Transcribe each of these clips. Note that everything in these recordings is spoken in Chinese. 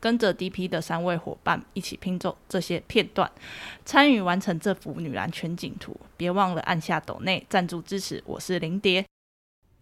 跟着 DP 的三位伙伴一起拼凑这些片段，参与完成这幅女篮全景图。别忘了按下抖内赞助支持。我是林蝶。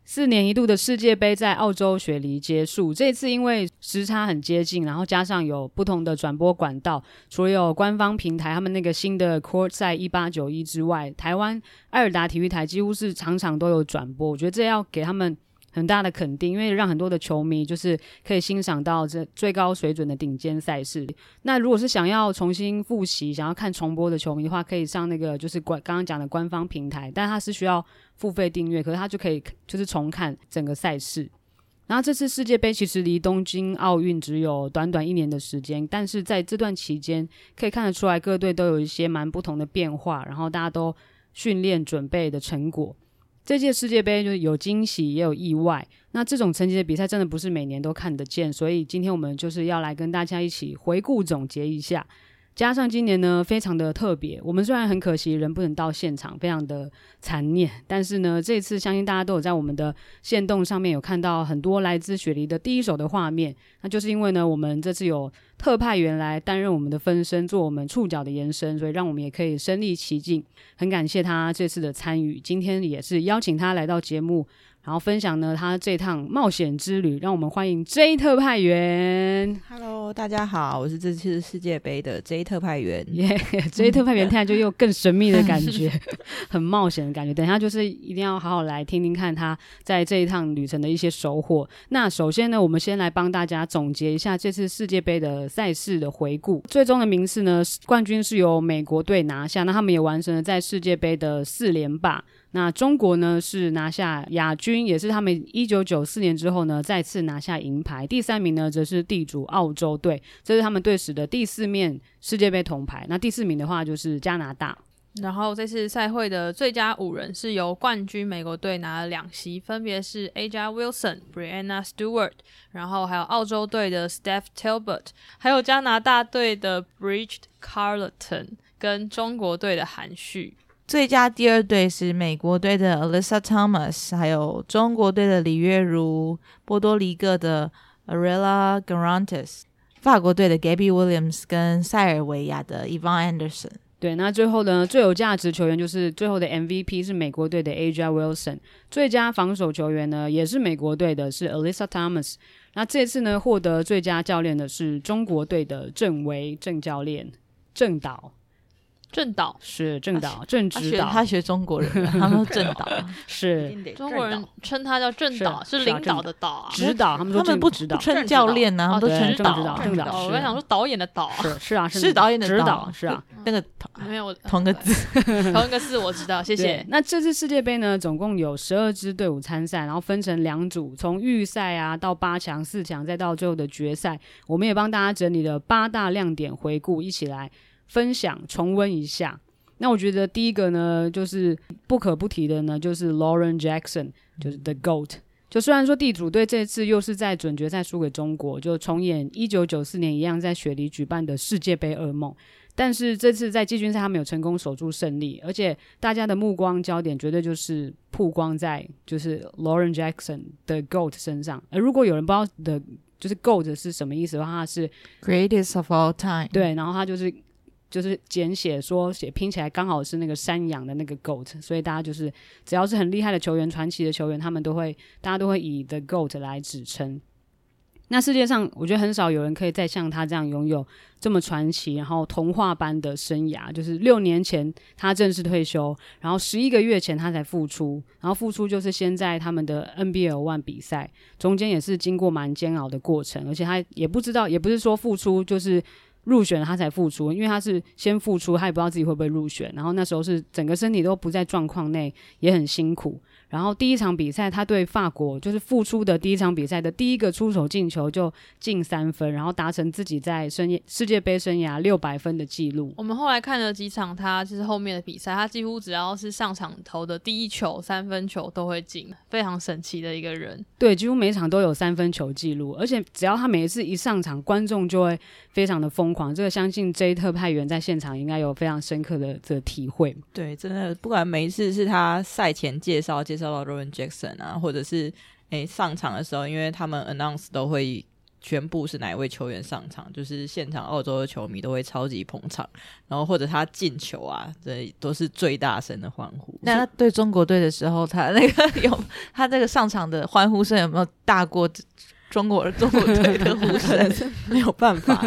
四年一度的世界杯在澳洲雪梨结束，这次因为时差很接近，然后加上有不同的转播管道，除了有官方平台他们那个新的 Court 在一八九一之外，台湾爱尔达体育台几乎是场场都有转播。我觉得这要给他们。很大的肯定，因为让很多的球迷就是可以欣赏到这最高水准的顶尖赛事。那如果是想要重新复习、想要看重播的球迷的话，可以上那个就是官刚刚讲的官方平台，但它是需要付费订阅，可是它就可以就是重看整个赛事。然后这次世界杯其实离东京奥运只有短短一年的时间，但是在这段期间可以看得出来各队都有一些蛮不同的变化，然后大家都训练准备的成果。这届世界杯就是有惊喜也有意外，那这种成绩的比赛真的不是每年都看得见，所以今天我们就是要来跟大家一起回顾总结一下。加上今年呢，非常的特别。我们虽然很可惜人不能到现场，非常的残念，但是呢，这次相信大家都有在我们的线动上面有看到很多来自雪梨的第一手的画面。那就是因为呢，我们这次有特派员来担任我们的分身，做我们触角的延伸，所以让我们也可以身历其境。很感谢他这次的参与，今天也是邀请他来到节目。然后分享呢，他这趟冒险之旅，让我们欢迎 J 特派员。Hello，大家好，我是这次世界杯的 J 特派员。耶、yeah，J 特派员，听起来就又更神秘的感觉，很冒险的感觉。等一下就是一定要好好来听听看他在这一趟旅程的一些收获。那首先呢，我们先来帮大家总结一下这次世界杯的赛事的回顾。最终的名次呢，冠军是由美国队拿下，那他们也完成了在世界杯的四连霸。那中国呢，是拿下亚军，也是他们一九九四年之后呢再次拿下银牌。第三名呢则是地主澳洲队，这是他们队史的第四面世界杯铜牌。那第四名的话就是加拿大。然后这次赛会的最佳五人是由冠军美国队拿了两席，分别是 AJ Wilson、Breanna Stewart，然后还有澳洲队的 Steph Talbot，还有加拿大队的 Bridget Carleton 跟中国队的韩旭。最佳第二队是美国队的 Alyssa Thomas，还有中国队的李月如，波多黎各的 Arella Guirantes，法国队的 Gabby Williams 跟塞尔维亚的 e v o n Anderson。对，那最后呢，最有价值球员就是最后的 MVP 是美国队的 A'ja Wilson，最佳防守球员呢也是美国队的，是 Alyssa Thomas。那这次呢获得最佳教练的是中国队的郑维郑教练郑导。正导是正导，正指导。他学中国人，他们说正导是。中国人称他叫正导，是领导的导啊。指导，他们说他们不称教练呢，他们都称指导。正导，我在想说导演的导是是啊，是导演的指导是啊，那个没有同个字，同一个字我知道，谢谢。那这次世界杯呢，总共有十二支队伍参赛，然后分成两组，从预赛啊到八强、四强，再到最后的决赛，我们也帮大家整理了八大亮点回顾，一起来分享重温一下。那我觉得第一个呢，就是不可不提的呢，就是 Lauren Jackson，就是 The GOAT。就虽然说地主队这次又是在准决赛输给中国，就重演一九九四年一样在雪梨举办的世界杯噩梦，但是这次在季军赛他们有成功守住胜利，而且大家的目光焦点绝对就是曝光在就是 Lauren Jackson 的 GOAT 身上。而如果有人不知道的，就是 GOAT 是什么意思的话，它是 Greatest of all time。对，然后他就是。就是简写说写拼起来刚好是那个山羊的那个 goat，所以大家就是只要是很厉害的球员、传奇的球员，他们都会大家都会以 the goat 来指称。那世界上我觉得很少有人可以再像他这样拥有这么传奇，然后童话般的生涯。就是六年前他正式退休，然后十一个月前他才复出，然后复出就是先在他们的 NBL One 比赛，中间也是经过蛮煎熬的过程，而且他也不知道，也不是说复出就是。入选他才复出，因为他是先复出，他也不知道自己会不会入选。然后那时候是整个身体都不在状况内，也很辛苦。然后第一场比赛，他对法国就是复出的第一场比赛的第一个出手进球就进三分，然后达成自己在生涯世界杯生涯六百分的记录。我们后来看了几场，他就是后面的比赛，他几乎只要是上场投的第一球三分球都会进，非常神奇的一个人。对，几乎每场都有三分球记录，而且只要他每一次一上场，观众就会非常的疯狂。这个相信 J 特派员在现场应该有非常深刻的这个体会。对，真的不管每一次是他赛前介绍介绍到 Lauren Jackson 啊，或者是诶上场的时候，因为他们 announce 都会宣布是哪一位球员上场，就是现场澳洲的球迷都会超级捧场，然后或者他进球啊，这都是最大声的欢呼。那他对中国队的时候，他那个 有他这个上场的欢呼声有没有大过？中国中国队的呼声 没有办法，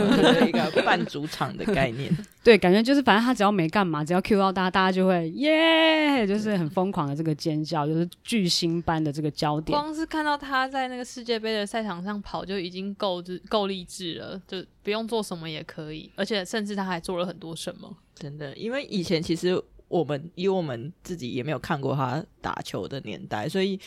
一个半主场的概念。对，感觉就是反正他只要没干嘛，只要 cue 到大家，大家就会耶，就是很疯狂的这个尖叫，就是巨星般的这个焦点。光是看到他在那个世界杯的赛场上跑，就已经够够励志了，就不用做什么也可以，而且甚至他还做了很多什么。真的，因为以前其实我们以我们自己也没有看过他打球的年代，所以。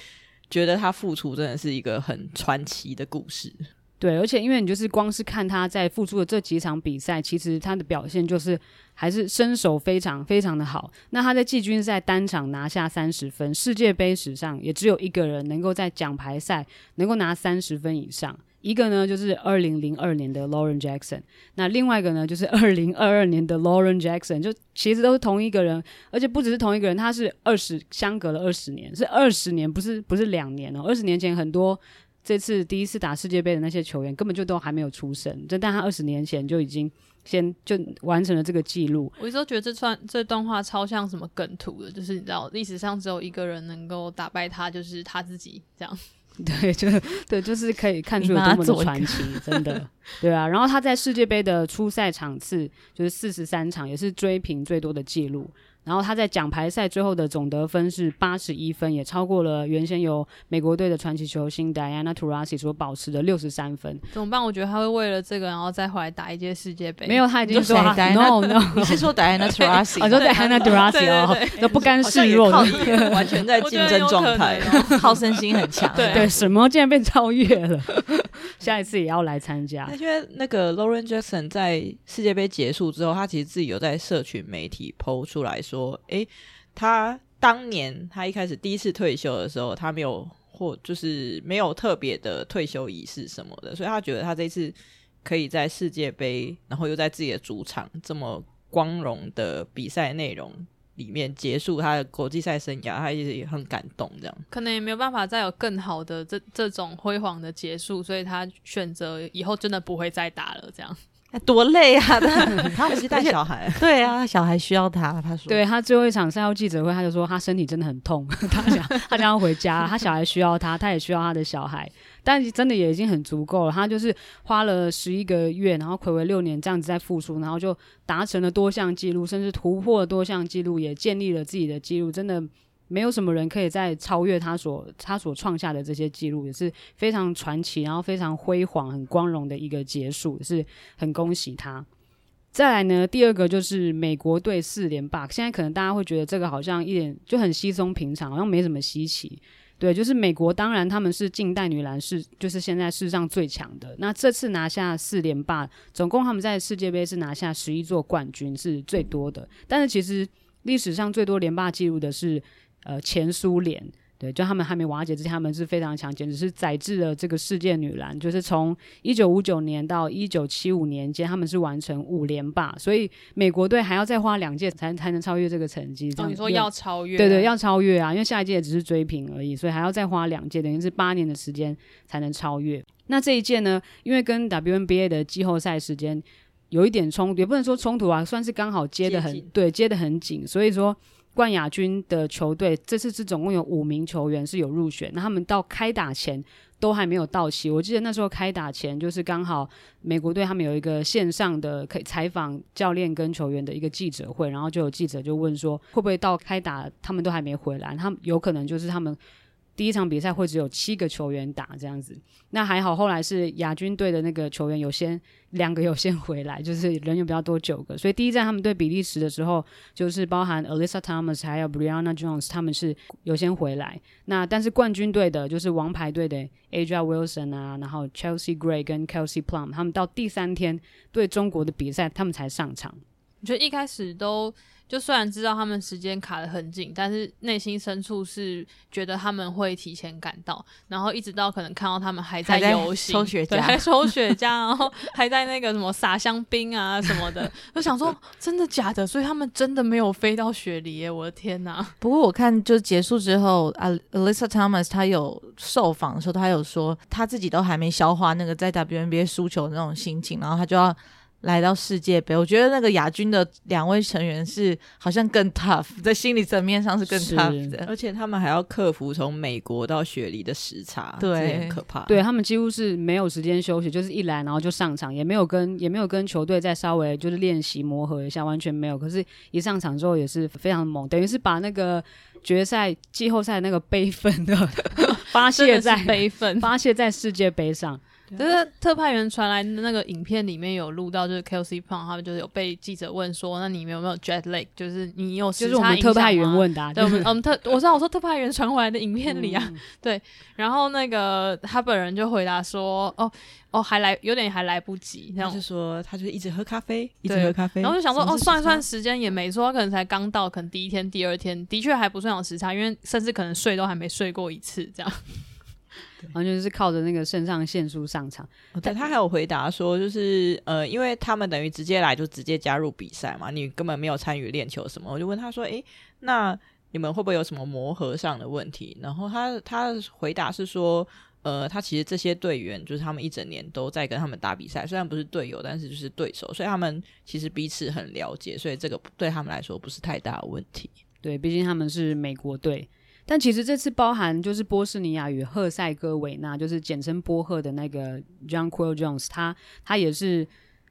觉得他复出真的是一个很传奇的故事，对，而且因为你就是光是看他在复出的这几场比赛，其实他的表现就是还是身手非常非常的好。那他在季军赛单场拿下三十分，世界杯史上也只有一个人能够在奖牌赛能够拿三十分以上。一个呢，就是二零零二年的 Lauren Jackson，那另外一个呢，就是二零二二年的 Lauren Jackson，就其实都是同一个人，而且不只是同一个人，他是二十相隔了二十年，是二十年，不是不是两年哦。二十年前很多这次第一次打世界杯的那些球员根本就都还没有出生，就但他二十年前就已经先就完成了这个记录。我一直都觉得这串这段话超像什么梗图的，就是你知道历史上只有一个人能够打败他，就是他自己这样。对，就对，就是可以看出有多么的传奇，真的，对啊。然后他在世界杯的初赛场次就是四十三场，也是追平最多的记录。然后他在奖牌赛最后的总得分是八十一分，也超过了原先由美国队的传奇球星 Diana Taurasi 所保持的六十三分。怎么办？我觉得他会为了这个，然后再回来打一届世界杯。没有，他已经说 No No，你是说 Diana Taurasi？我说 Diana Taurasi 哦，都不甘示弱，完全在竞争状态，好胜心很强。对对，什么竟然被超越了？下一次也要来参加。因为那个 Lauren Jackson 在世界杯结束之后，他其实自己有在社群媒体 PO 出来说。说，诶，他当年他一开始第一次退休的时候，他没有或就是没有特别的退休仪式什么的，所以他觉得他这次可以在世界杯，然后又在自己的主场这么光荣的比赛内容里面结束他的国际赛生涯，他也很感动。这样可能也没有办法再有更好的这这种辉煌的结束，所以他选择以后真的不会再打了。这样。多累啊！他他不是带小孩，对啊，小孩需要他。他说，对他最后一场赛后记者会，他就说他身体真的很痛，他想他想要回家，他小孩需要他，他也需要他的小孩，但真的也已经很足够了。他就是花了十一个月，然后睽违六年这样子在复出，然后就达成了多项记录，甚至突破了多项记录，也建立了自己的记录，真的。没有什么人可以再超越他所他所创下的这些记录，也是非常传奇，然后非常辉煌、很光荣的一个结束，是很恭喜他。再来呢，第二个就是美国队四连霸。现在可能大家会觉得这个好像一点就很稀松平常，好像没什么稀奇。对，就是美国，当然他们是近代女篮是就是现在世上最强的。那这次拿下四连霸，总共他们在世界杯是拿下十一座冠军，是最多的。但是其实历史上最多连霸记录的是。呃，前苏联对，就他们还没瓦解之前，他们是非常强，简直是载制了这个世界女篮。就是从一九五九年到一九七五年间，他们是完成五连霸，所以美国队还要再花两届才才能超越这个成绩。哦，你说要超越？对对，要超越啊！因为下一届只是追平而已，所以还要再花两届，等于是八年的时间才能超越。那这一届呢，因为跟 WNBA 的季后赛时间有一点冲突，也不能说冲突啊，算是刚好接的很接对，接的很紧，所以说。冠亚军的球队这次是总共有五名球员是有入选，那他们到开打前都还没有到齐。我记得那时候开打前就是刚好美国队他们有一个线上的可以采访教练跟球员的一个记者会，然后就有记者就问说会不会到开打他们都还没回来？他们有可能就是他们第一场比赛会只有七个球员打这样子。那还好，后来是亚军队的那个球员有先两个有先回来，就是人有比较多九个，所以第一站他们对比利时的时候，就是包含 Alyssa Thomas 还有 Brianna Jones 他们是有先回来。那但是冠军队的就是王牌队的 A'ja Wilson 啊，然后 Chelsea Gray 跟 Kelsey Plum 他们到第三天对中国的比赛，他们才上场。我觉得一开始都。就虽然知道他们时间卡得很紧，但是内心深处是觉得他们会提前赶到，然后一直到可能看到他们还在游行，抽雪茄，还 抽雪茄，然后还在那个什么撒香槟啊什么的，就想说真的假的？所以他们真的没有飞到雪梨耶！我的天哪！不过我看就结束之后，啊，Alyssa Thomas 他有受访的时候，他有说他自己都还没消化那个在 WNBA 输球的那种心情，然后他就要。来到世界杯，我觉得那个亚军的两位成员是好像更 tough，在心理层面上是更 tough 的，而且他们还要克服从美国到雪梨的时差，对，很可怕。对，他们几乎是没有时间休息，就是一来然后就上场，也没有跟也没有跟球队再稍微就是练习磨合一下，完全没有。可是，一上场之后也是非常猛，等于是把那个决赛、季后赛那个悲愤的 发泄在悲愤，发泄在世界杯上。就是特派员传来的那个影片里面有录到，就是 Kelsey Plum 他们就是有被记者问说，那你们有没有 jet lag？就是你有？就是我们特派员问的、啊，对，我们我们特我知道我说特派员传回来的影片里啊，嗯、对，然后那个他本人就回答说，哦哦，还来有点还来不及，然后就说他就一直喝咖啡，一直喝咖啡，然后就想说哦，算一算时间也没错，他可能才刚到，可能第一天、第二天的确还不算有时差，因为甚至可能睡都还没睡过一次这样。完全是靠着那个肾上腺素上场。对，他还有回答说，就是呃，因为他们等于直接来就直接加入比赛嘛，你根本没有参与练球什么。我就问他说，诶，那你们会不会有什么磨合上的问题？然后他他回答是说，呃，他其实这些队员就是他们一整年都在跟他们打比赛，虽然不是队友，但是就是对手，所以他们其实彼此很了解，所以这个对他们来说不是太大的问题。对，毕竟他们是美国队。但其实这次包含就是波士尼亚与赫塞哥维纳，就是简称波赫的那个 John Quill Jones，他他也是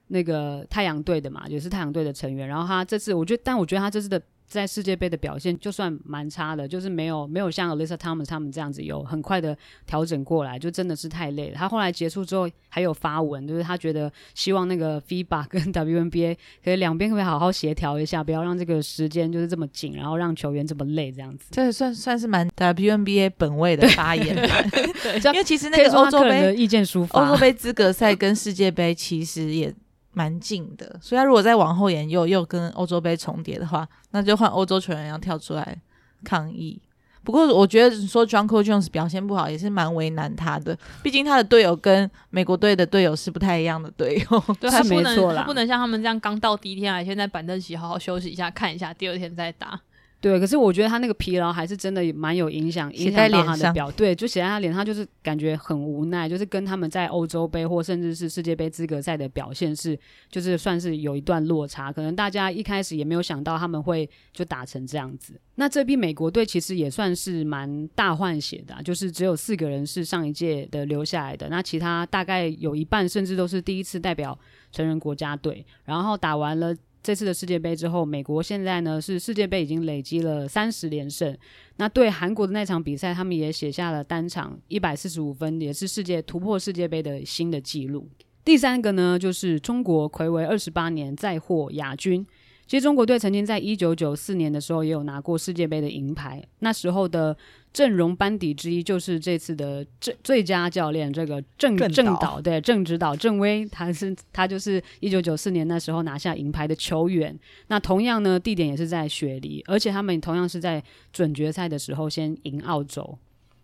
那个太阳队的嘛，也是太阳队的成员。然后他这次，我觉得，但我觉得他这次的。在世界杯的表现就算蛮差的，就是没有没有像 Alyssa Thomas 他们这样子有很快的调整过来，就真的是太累了。他后来结束之后还有发文，就是他觉得希望那个 FIBA 跟 WNBA 可以两边可以好好协调一下，不要让这个时间就是这么紧，然后让球员这么累这样子。这算算是蛮 WNBA 本位的发言，对，因为其实那个欧洲杯的意见抒发，欧洲杯资格赛跟世界杯其实也。蛮近的，所以他如果再往后延又又跟欧洲杯重叠的话，那就换欧洲球员要跳出来抗议。不过我觉得说 Jonquel Jones 表现不好也是蛮为难他的，毕竟他的队友跟美国队的队友是不太一样的队友，对，他不能他不能像他们这样刚到第一天来，先在板凳席好好休息一下，看一下，第二天再打。对，可是我觉得他那个疲劳还是真的蛮有影响，影响到他的表。对，就写在他脸上，就是感觉很无奈，就是跟他们在欧洲杯或甚至是世界杯资格赛的表现是，就是算是有一段落差。可能大家一开始也没有想到他们会就打成这样子。那这批美国队其实也算是蛮大换血的啊，就是只有四个人是上一届的留下来的，那其他大概有一半甚至都是第一次代表成人国家队，然后打完了。这次的世界杯之后，美国现在呢是世界杯已经累积了三十连胜。那对韩国的那场比赛，他们也写下了单场一百四十五分，也是世界突破世界杯的新的纪录。第三个呢，就是中国魁违二十八年再获亚军。其实中国队曾经在一九九四年的时候也有拿过世界杯的银牌，那时候的。阵容班底之一就是这次的最最佳教练，这个郑郑导，对，郑指导郑威，他是他就是一九九四年那时候拿下银牌的球员。那同样呢，地点也是在雪梨，而且他们同样是在准决赛的时候先赢澳洲。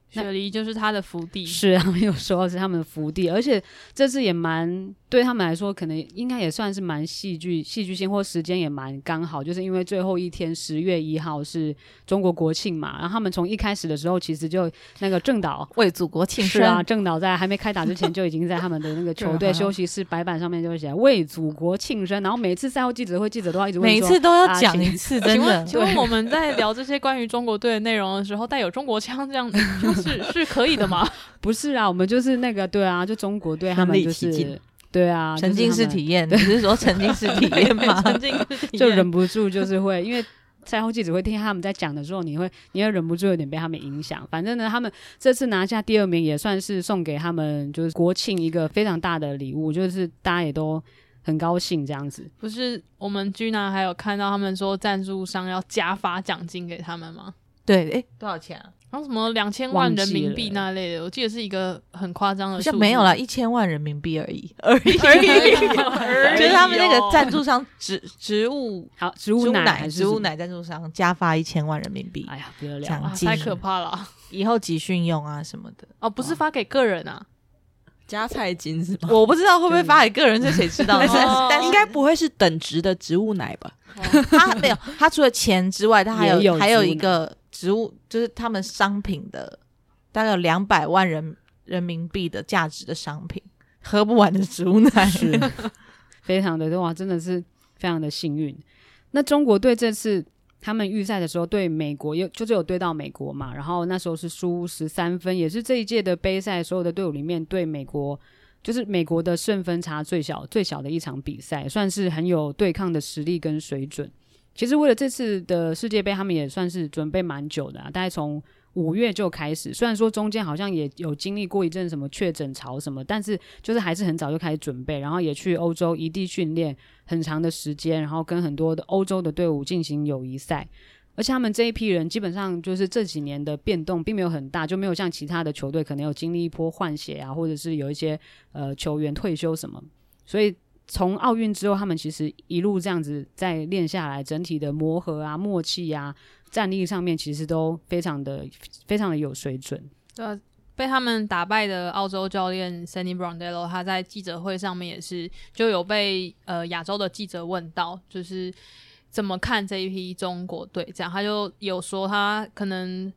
雪梨就是他的福地，是啊，没有说是他们的福地，而且这次也蛮对他们来说，可能应该也算是蛮戏剧戏剧性，或时间也蛮刚好，就是因为最后一天十月一号是中国国庆嘛，然后他们从一开始的时候，其实就那个郑导为祖国庆生，是啊，郑导在还没开打之前就已经在他们的那个 球队休息室白板上面就会写为祖国庆生，然后每次赛后记者会，记者都要一直问，每次都要讲一次，真的。请问我们在聊这些关于中国队的内容的时候，带有中国腔这样子。是是可以的吗？不是啊，我们就是那个对啊，就中国队他们就是对啊，沉浸式体验，你是说沉浸式体验吗，沉浸式体验就忍不住就是会，因为赛后记者会听他们在讲的时候，你会你会忍不住有点被他们影响。反正呢，他们这次拿下第二名也算是送给他们就是国庆一个非常大的礼物，就是大家也都很高兴这样子。不是我们 Gina 还有看到他们说赞助商要加发奖金给他们吗？对，哎，多少钱啊？然后什么两千万人民币那类的，我记得是一个很夸张的没有啦，一千万人民币而已，而已，而已，就是他们那个赞助商植植物好植物奶植物奶赞助商加发一千万人民币，哎呀，不得了，啊，太可怕了，以后集训用啊什么的。哦，不是发给个人啊，加菜金是吗？我不知道会不会发给个人，这谁知道？但应该不会是等值的植物奶吧？他没有，他除了钱之外，他还有还有一个。植物就是他们商品的大概有两百万人人民币的价值的商品，喝不完的植物奶，是 非常的哇，真的是非常的幸运。那中国队这次他们预赛的时候对美国有就是有对到美国嘛，然后那时候是输十三分，也是这一届的杯赛所有的队伍里面对美国就是美国的胜分差最小最小的一场比赛，算是很有对抗的实力跟水准。其实为了这次的世界杯，他们也算是准备蛮久的啊，大概从五月就开始。虽然说中间好像也有经历过一阵什么确诊潮什么，但是就是还是很早就开始准备，然后也去欧洲异地训练很长的时间，然后跟很多的欧洲的队伍进行友谊赛。而且他们这一批人基本上就是这几年的变动并没有很大，就没有像其他的球队可能有经历一波换血啊，或者是有一些呃球员退休什么，所以。从奥运之后，他们其实一路这样子在练下来，整体的磨合啊、默契啊、战力上面，其实都非常的、非常的有水准。对，被他们打败的澳洲教练 Sonny Brondelo，他在记者会上面也是就有被呃亚洲的记者问到，就是怎么看这一批中国队？这样他就有说他可能。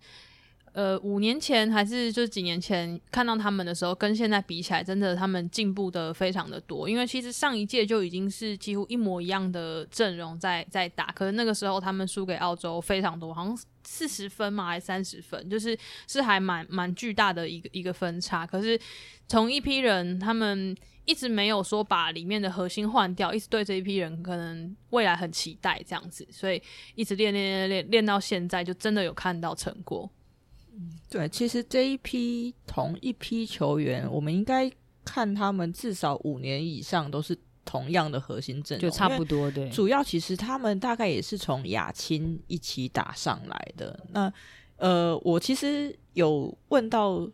呃，五年前还是就几年前看到他们的时候，跟现在比起来，真的他们进步的非常的多。因为其实上一届就已经是几乎一模一样的阵容在在打，可是那个时候他们输给澳洲非常多，好像四十分嘛，还是三十分，就是是还蛮蛮巨大的一个一个分差。可是从一批人，他们一直没有说把里面的核心换掉，一直对这一批人可能未来很期待这样子，所以一直练练练练练到现在，就真的有看到成果。对，其实这一批同一批球员，我们应该看他们至少五年以上都是同样的核心阵容，就差不多。对，主要其实他们大概也是从亚青一起打上来的。那呃，我其实有问到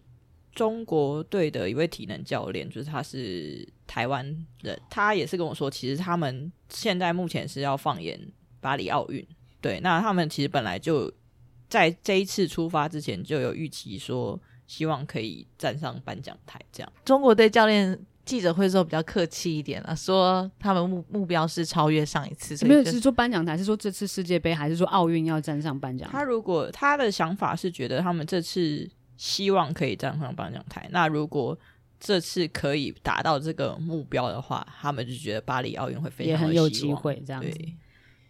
中国队的一位体能教练，就是他是台湾人，他也是跟我说，其实他们现在目前是要放眼巴黎奥运。对，那他们其实本来就。在这一次出发之前就有预期说，希望可以站上颁奖台。这样，中国队教练记者会的时候比较客气一点啊，说他们目目标是超越上一次。没有是说颁奖台，是说这次世界杯还是说奥运要站上颁奖台？他如果他的想法是觉得他们这次希望可以站上颁奖台，那如果这次可以达到这个目标的话，他们就觉得巴黎奥运会非常也很有机会这样子。对。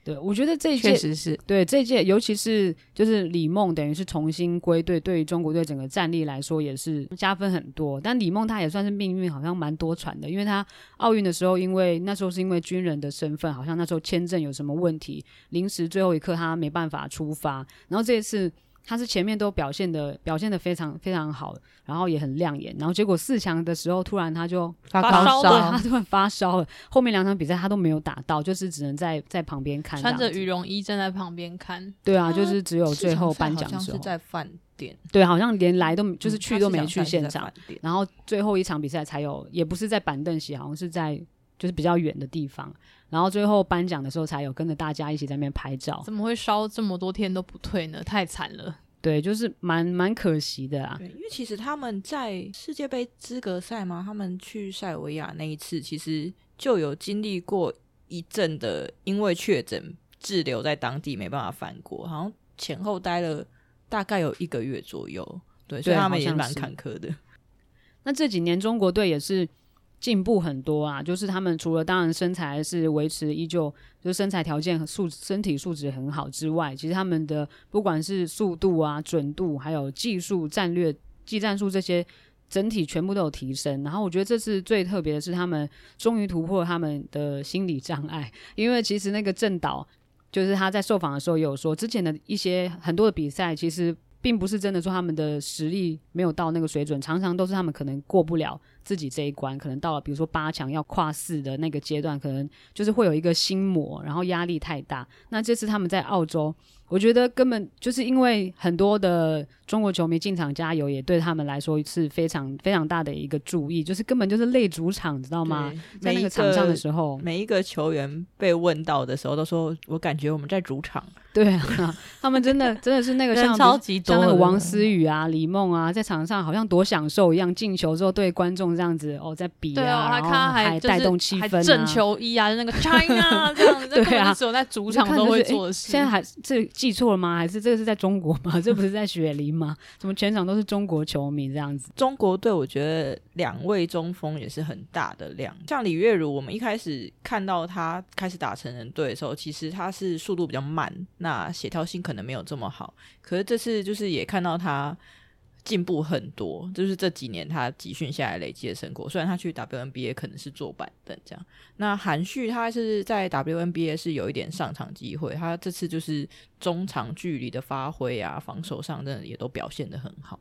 对，我觉得这一届确实是对这一届，尤其是就是李梦等于是重新归队，对于中国队整个战力来说也是加分很多。但李梦她也算是命运好像蛮多舛的，因为她奥运的时候，因为那时候是因为军人的身份，好像那时候签证有什么问题，临时最后一刻她没办法出发，然后这一次。他是前面都表现的表现的非常非常好，然后也很亮眼，然后结果四强的时候突然他就发高烧，对，他突然发烧了。后面两场比赛他都没有打到，就是只能在在旁边看，穿着羽绒衣站在旁边看。对啊，就是只有最后颁奖的时候是在饭店，对，好像连来都就是去都没去现场，然后最后一场比赛才有，也不是在板凳席，好像是在就是比较远的地方。然后最后颁奖的时候才有跟着大家一起在那边拍照。怎么会烧这么多天都不退呢？太惨了。对，就是蛮蛮可惜的啊。对，因为其实他们在世界杯资格赛嘛，他们去塞尔维亚那一次，其实就有经历过一阵的因为确诊滞留在当地，没办法返国，好像前后待了大概有一个月左右。对，对所以他们也蛮坎坷的。那这几年中国队也是。进步很多啊！就是他们除了当然身材是维持依旧，就身材条件和素身体素质很好之外，其实他们的不管是速度啊、准度，还有技术、战略、技战术这些，整体全部都有提升。然后我觉得这次最特别的是，他们终于突破他们的心理障碍，因为其实那个郑导就是他在受访的时候有说，之前的一些很多的比赛其实。并不是真的说他们的实力没有到那个水准，常常都是他们可能过不了自己这一关，可能到了比如说八强要跨四的那个阶段，可能就是会有一个心魔，然后压力太大。那这次他们在澳洲。我觉得根本就是因为很多的中国球迷进场加油，也对他们来说是非常非常大的一个注意，就是根本就是类主场，知道吗？在那个场上的时候，每一个球员被问到的时候，都说我感觉我们在主场。对啊，他们真的真的是那个像超级多像那个王思雨啊、李梦啊，在场上好像多享受一样，进球之后对观众这样子哦，在比啊，对啊，还看他还带动气氛、啊，正球衣啊，就那个 China 这样子，对啊，只有在主场都会做的事。现在还这记错了吗？还是这个是在中国吗？这不是在雪梨吗？怎么全场都是中国球迷这样子？中国队我觉得两位中锋也是很大的量，像李月如，我们一开始看到他开始打成人队的时候，其实他是速度比较慢，那协调性。可能没有这么好，可是这次就是也看到他进步很多，就是这几年他集训下来累积的成果。虽然他去 WNBA 可能是坐板凳这样，那韩旭他是在 WNBA 是有一点上场机会，他这次就是中长距离的发挥啊，防守上真的也都表现得很好。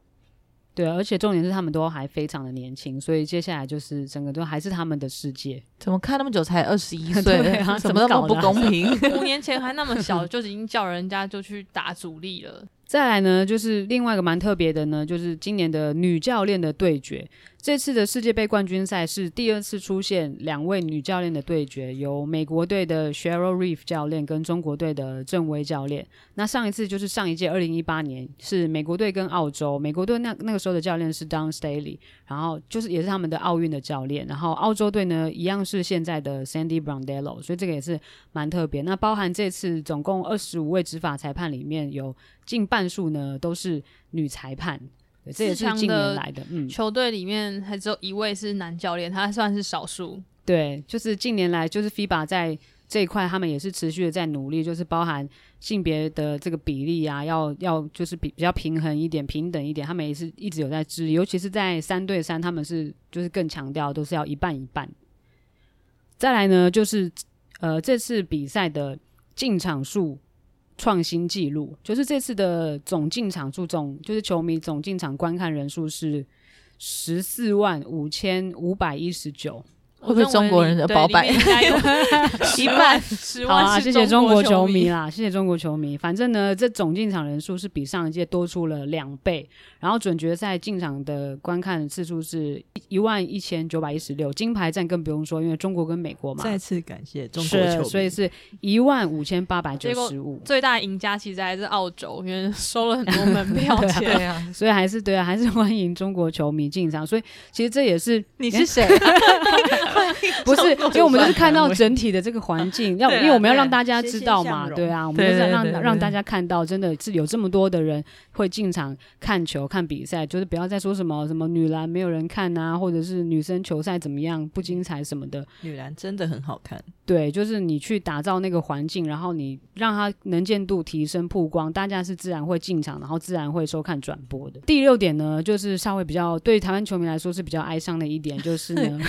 对，啊而且重点是他们都还非常的年轻，所以接下来就是整个都还是他们的世界。怎么看那么久才二十一 岁？对啊，怎么那么不公平？五年前还那么小，就已经叫人家就去打主力了。再来呢，就是另外一个蛮特别的呢，就是今年的女教练的对决。这次的世界杯冠军赛是第二次出现两位女教练的对决，由美国队的 Cheryl Reeve 教练跟中国队的郑薇教练。那上一次就是上一届二零一八年是美国队跟澳洲，美国队那那个时候的教练是 Don Staley，然后就是也是他们的奥运的教练。然后澳洲队呢一样是现在的 Sandy Brondello，所以这个也是蛮特别。那包含这次总共二十五位执法裁判里面有近半数呢都是女裁判。这也是近年来的，嗯，球队里面还只有一位是男教练，他算是少数。对，就是近年来，就是 FIBA 在这一块，他们也是持续的在努力，就是包含性别的这个比例啊，要要就是比比较平衡一点、平等一点，他们也是一直有在致力，尤其是在三对三，他们是就是更强调都是要一半一半。再来呢，就是呃这次比赛的进场数。创新纪录，就是这次的总进场数总，就是球迷总进场观看人数是十四万五千五百一十九。会不会中国人的包办？一半 十万。好啊，谢谢中国球迷啦，谢谢中国球迷。反正呢，这总进场人数是比上一届多出了两倍。然后准决赛进场的观看次数是一万一千九百一十六，金牌战更不用说，因为中国跟美国嘛。再次感谢中国球迷，所以是一万五千八百九十五。最大赢家其实还是澳洲，因为收了很多门票 钱。对啊，所以还是对啊，还是欢迎中国球迷进场。所以其实这也是你是谁？不是，因为我们就是看到整体的这个环境，要因为我们要让大家知道嘛，对啊，我们就是让让大家看到，真的是有这么多的人会进场看球、看比赛，就是不要再说什么什么女篮没有人看啊，或者是女生球赛怎么样不精彩什么的。女篮真的很好看，对，就是你去打造那个环境，然后你让它能见度提升、曝光，大家是自然会进场，然后自然会收看转播的。第六点呢，就是稍微比较对台湾球迷来说是比较哀伤的一点，就是呢。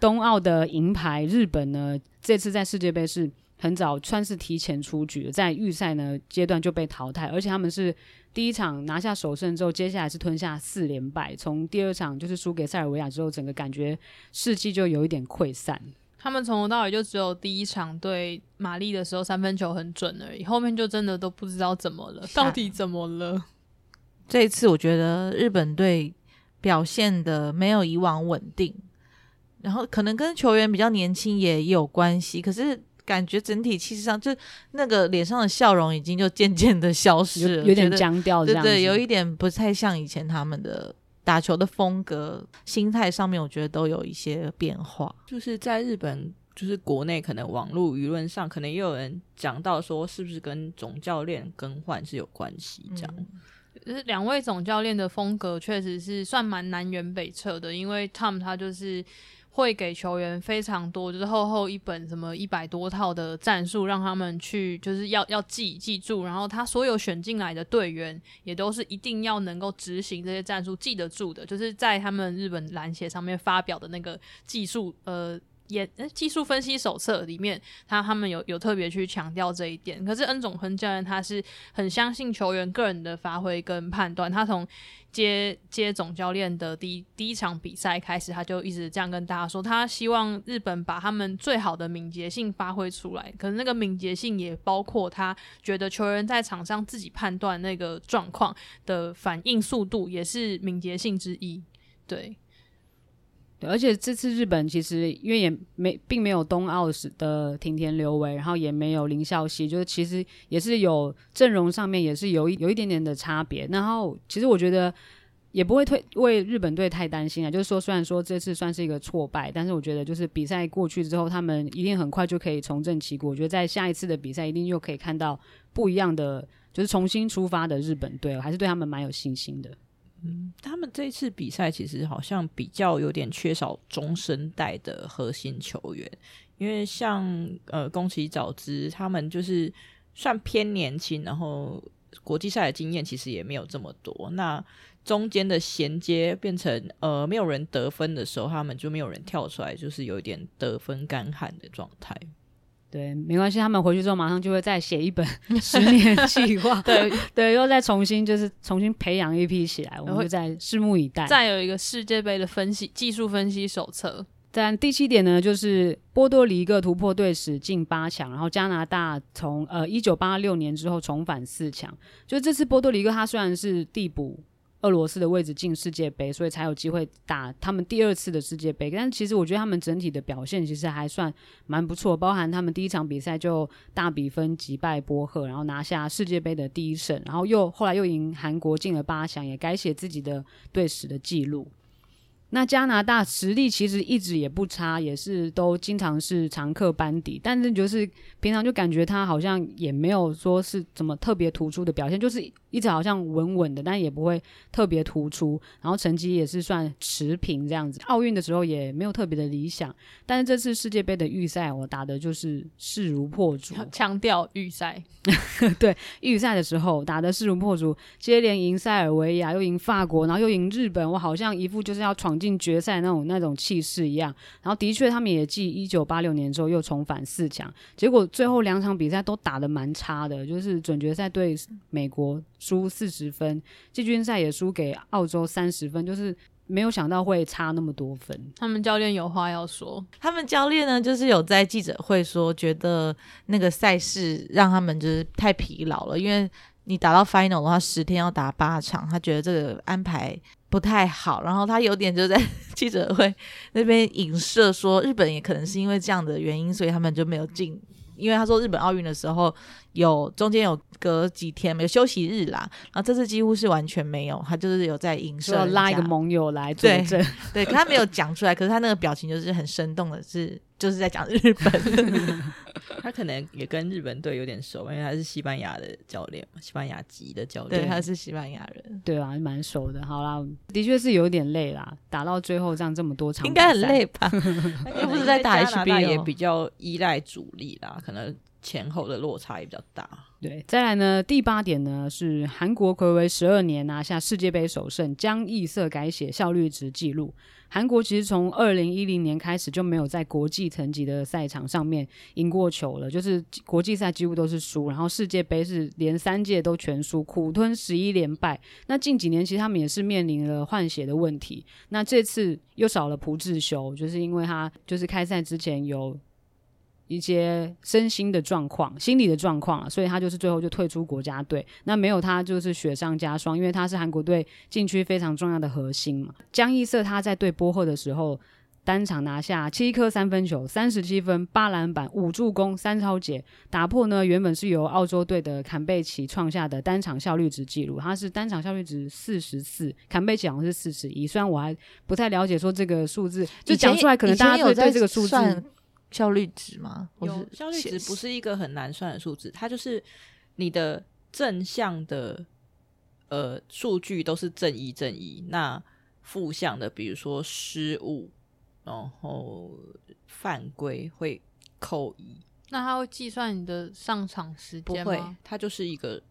冬奥的银牌，日本呢，这次在世界杯是很早算是提前出局，在预赛呢阶段就被淘汰，而且他们是第一场拿下首胜之后，接下来是吞下四连败，从第二场就是输给塞尔维亚之后，整个感觉士气就有一点溃散。他们从头到尾就只有第一场对玛丽的时候三分球很准而已，后面就真的都不知道怎么了，到底怎么了？这一次我觉得日本队表现的没有以往稳定。然后可能跟球员比较年轻也有关系，可是感觉整体气势上，就那个脸上的笑容已经就渐渐的消失了，有，有点僵掉，这样。对对，有一点不太像以前他们的打球的风格，心态上面我觉得都有一些变化。就是在日本，就是国内可能网络舆论上，可能也有人讲到说，是不是跟总教练更换是有关系？这样，就是两位总教练的风格确实是算蛮南辕北辙的，因为 Tom 他就是。会给球员非常多，就是厚厚一本什么一百多套的战术，让他们去就是要要记记住。然后他所有选进来的队员也都是一定要能够执行这些战术，记得住的。就是在他们日本篮协上面发表的那个技术呃也技术分析手册里面，他他们有有特别去强调这一点。可是恩总亨教练他是很相信球员个人的发挥跟判断。他从接接总教练的第一第一场比赛开始，他就一直这样跟大家说，他希望日本把他们最好的敏捷性发挥出来。可是那个敏捷性也包括他觉得球员在场上自己判断那个状况的反应速度，也是敏捷性之一。对。对，而且这次日本其实因为也没并没有东奥时的町田瑠唯，然后也没有林孝希，就是其实也是有阵容上面也是有一有一点点的差别。然后其实我觉得也不会退为日本队太担心啊，就是说虽然说这次算是一个挫败，但是我觉得就是比赛过去之后，他们一定很快就可以重振旗鼓。我觉得在下一次的比赛一定又可以看到不一样的，就是重新出发的日本队，我还是对他们蛮有信心的。嗯，他们这次比赛其实好像比较有点缺少中生代的核心球员，因为像呃宫崎早知他们就是算偏年轻，然后国际赛的经验其实也没有这么多。那中间的衔接变成呃没有人得分的时候，他们就没有人跳出来，就是有一点得分干旱的状态。对，没关系，他们回去之后马上就会再写一本 十年计划，对对，又再重新就是重新培养一批起来，我们就再拭目以待。再有一个世界杯的分析技术分析手册。但第七点呢，就是波多黎各突破队史进八强，然后加拿大从呃一九八六年之后重返四强，就这次波多黎各他虽然是递补。俄罗斯的位置进世界杯，所以才有机会打他们第二次的世界杯。但其实我觉得他们整体的表现其实还算蛮不错，包含他们第一场比赛就大比分击败波赫，然后拿下世界杯的第一胜，然后又后来又赢韩国进了八强，也改写自己的队史的记录。那加拿大实力其实一直也不差，也是都经常是常客班底，但是就是平常就感觉他好像也没有说是怎么特别突出的表现，就是一直好像稳稳的，但也不会特别突出，然后成绩也是算持平这样子。奥运的时候也没有特别的理想，但是这次世界杯的预赛我打的就是势如破竹，强调预赛，对，预赛的时候打的势如破竹，接连赢塞尔维亚，又赢法国，然后又赢日本，我好像一副就是要闯。进决赛那种那种气势一样，然后的确他们也继一九八六年之后又重返四强，结果最后两场比赛都打得蛮差的，就是准决赛对美国输四十分，季军赛也输给澳洲三十分，就是没有想到会差那么多分。他们教练有话要说，他们教练呢就是有在记者会说，觉得那个赛事让他们就是太疲劳了，因为你打到 final 的话，十天要打八场，他觉得这个安排。不太好，然后他有点就在 记者会那边影射说，日本也可能是因为这样的原因，所以他们就没有进。因为他说日本奥运的时候有中间有隔几天没有休息日啦，然后这次几乎是完全没有，他就是有在影射，拉一个盟友来作证，对，对，可他没有讲出来，可是他那个表情就是很生动的是。就是在讲日本，他可能也跟日本队有点熟，因为他是西班牙的教练，西班牙籍的教练，对，他是西班牙人，对啊，蛮熟的。好啦，的确是有点累啦，打到最后这样这么多场，应该很累吧？又不是在打 HBL，也比较依赖主力啦，可能前后的落差也比较大。对，再来呢，第八点呢是韩国睽违十二年拿下世界杯首胜，将异色改写效率值纪录。韩国其实从二零一零年开始就没有在国际层级的赛场上面赢过球了，就是国际赛几乎都是输，然后世界杯是连三届都全输，苦吞十一连败。那近几年其实他们也是面临了换血的问题，那这次又少了朴智秀，就是因为他就是开赛之前有。一些身心的状况、心理的状况啊，所以他就是最后就退出国家队。那没有他就是雪上加霜，因为他是韩国队禁区非常重要的核心嘛。江一瑟他在对波赫的时候，单场拿下七颗三分球、三十七分、八篮板、五助攻、三抄截，打破呢原本是由澳洲队的坎贝奇创下的单场效率值记录。他是单场效率值四十四，坎贝奇好像是四十一。虽然我还不太了解说这个数字，就讲出来可能大家对对这个数字。效率值吗？有效率值不是一个很难算的数字，它就是你的正向的呃数据都是正一正一，那负向的比如说失误，然后犯规会扣一。那它会计算你的上场时间吗？不会，它就是一个